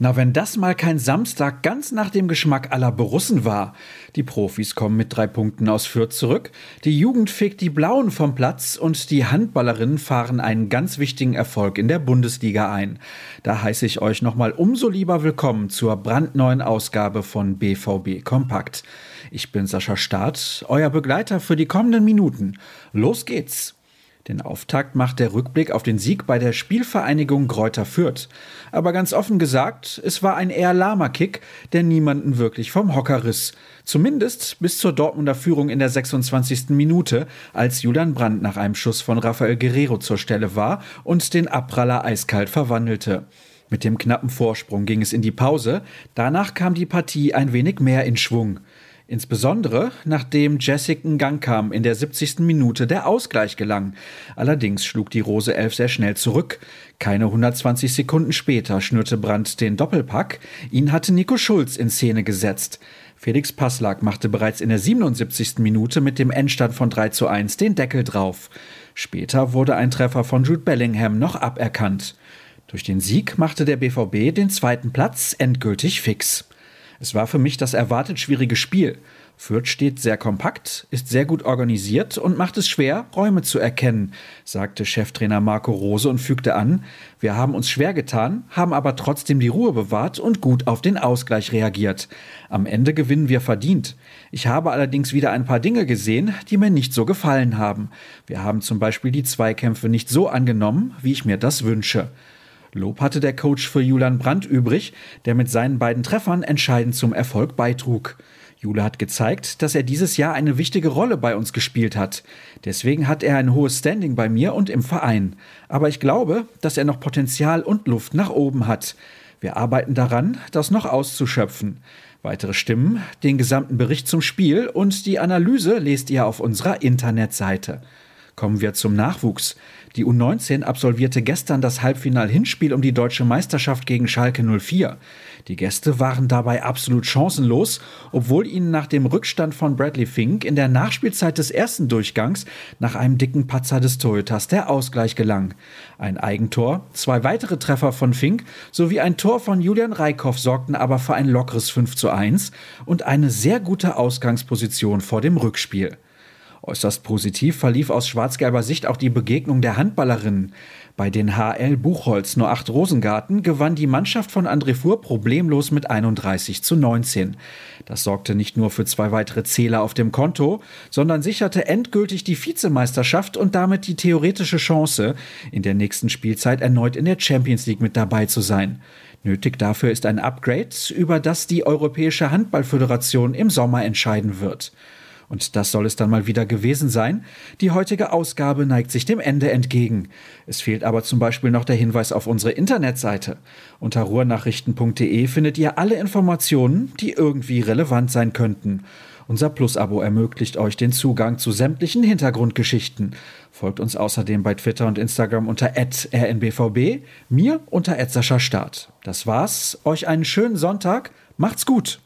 Na, wenn das mal kein Samstag ganz nach dem Geschmack aller Borussen war. Die Profis kommen mit drei Punkten aus Fürth zurück, die Jugend fegt die Blauen vom Platz und die Handballerinnen fahren einen ganz wichtigen Erfolg in der Bundesliga ein. Da heiße ich euch nochmal umso lieber willkommen zur brandneuen Ausgabe von BVB Kompakt. Ich bin Sascha Staat, euer Begleiter für die kommenden Minuten. Los geht's! Den Auftakt macht der Rückblick auf den Sieg bei der Spielvereinigung Gräuter Fürth. Aber ganz offen gesagt, es war ein eher lahmer Kick, der niemanden wirklich vom Hocker riss. Zumindest bis zur Dortmunder Führung in der 26. Minute, als Julian Brandt nach einem Schuss von Rafael Guerrero zur Stelle war und den Abpraller eiskalt verwandelte. Mit dem knappen Vorsprung ging es in die Pause, danach kam die Partie ein wenig mehr in Schwung. Insbesondere nachdem Jessic in Gang kam, in der 70. Minute der Ausgleich gelang. Allerdings schlug die Rose Elf sehr schnell zurück. Keine 120 Sekunden später schnürte Brandt den Doppelpack. Ihn hatte Nico Schulz in Szene gesetzt. Felix Passlack machte bereits in der 77. Minute mit dem Endstand von 3 zu 1 den Deckel drauf. Später wurde ein Treffer von Jude Bellingham noch aberkannt. Durch den Sieg machte der BVB den zweiten Platz endgültig fix. Es war für mich das erwartet schwierige Spiel. Fürth steht sehr kompakt, ist sehr gut organisiert und macht es schwer, Räume zu erkennen, sagte Cheftrainer Marco Rose und fügte an, wir haben uns schwer getan, haben aber trotzdem die Ruhe bewahrt und gut auf den Ausgleich reagiert. Am Ende gewinnen wir verdient. Ich habe allerdings wieder ein paar Dinge gesehen, die mir nicht so gefallen haben. Wir haben zum Beispiel die Zweikämpfe nicht so angenommen, wie ich mir das wünsche. Lob hatte der Coach für Julian Brandt übrig, der mit seinen beiden Treffern entscheidend zum Erfolg beitrug. Jule hat gezeigt, dass er dieses Jahr eine wichtige Rolle bei uns gespielt hat. Deswegen hat er ein hohes Standing bei mir und im Verein. Aber ich glaube, dass er noch Potenzial und Luft nach oben hat. Wir arbeiten daran, das noch auszuschöpfen. Weitere Stimmen, den gesamten Bericht zum Spiel und die Analyse lest ihr auf unserer Internetseite. Kommen wir zum Nachwuchs. Die U19 absolvierte gestern das Halbfinal-Hinspiel um die deutsche Meisterschaft gegen Schalke 04. Die Gäste waren dabei absolut chancenlos, obwohl ihnen nach dem Rückstand von Bradley Fink in der Nachspielzeit des ersten Durchgangs nach einem dicken Patzer des Toyotas der Ausgleich gelang. Ein Eigentor, zwei weitere Treffer von Fink sowie ein Tor von Julian Reikhoff sorgten aber für ein lockeres 5 zu 1 und eine sehr gute Ausgangsposition vor dem Rückspiel. Äußerst positiv verlief aus schwarz-gelber Sicht auch die Begegnung der Handballerinnen. Bei den HL Buchholz nur 8 Rosengarten gewann die Mannschaft von André Fuhr problemlos mit 31 zu 19. Das sorgte nicht nur für zwei weitere Zähler auf dem Konto, sondern sicherte endgültig die Vizemeisterschaft und damit die theoretische Chance, in der nächsten Spielzeit erneut in der Champions League mit dabei zu sein. Nötig dafür ist ein Upgrade, über das die Europäische Handballföderation im Sommer entscheiden wird. Und das soll es dann mal wieder gewesen sein. Die heutige Ausgabe neigt sich dem Ende entgegen. Es fehlt aber zum Beispiel noch der Hinweis auf unsere Internetseite. Unter ruhrnachrichten.de findet ihr alle Informationen, die irgendwie relevant sein könnten. Unser Plus-Abo ermöglicht euch den Zugang zu sämtlichen Hintergrundgeschichten. Folgt uns außerdem bei Twitter und Instagram unter rnbvb, mir unter Start. Das war's. Euch einen schönen Sonntag. Macht's gut.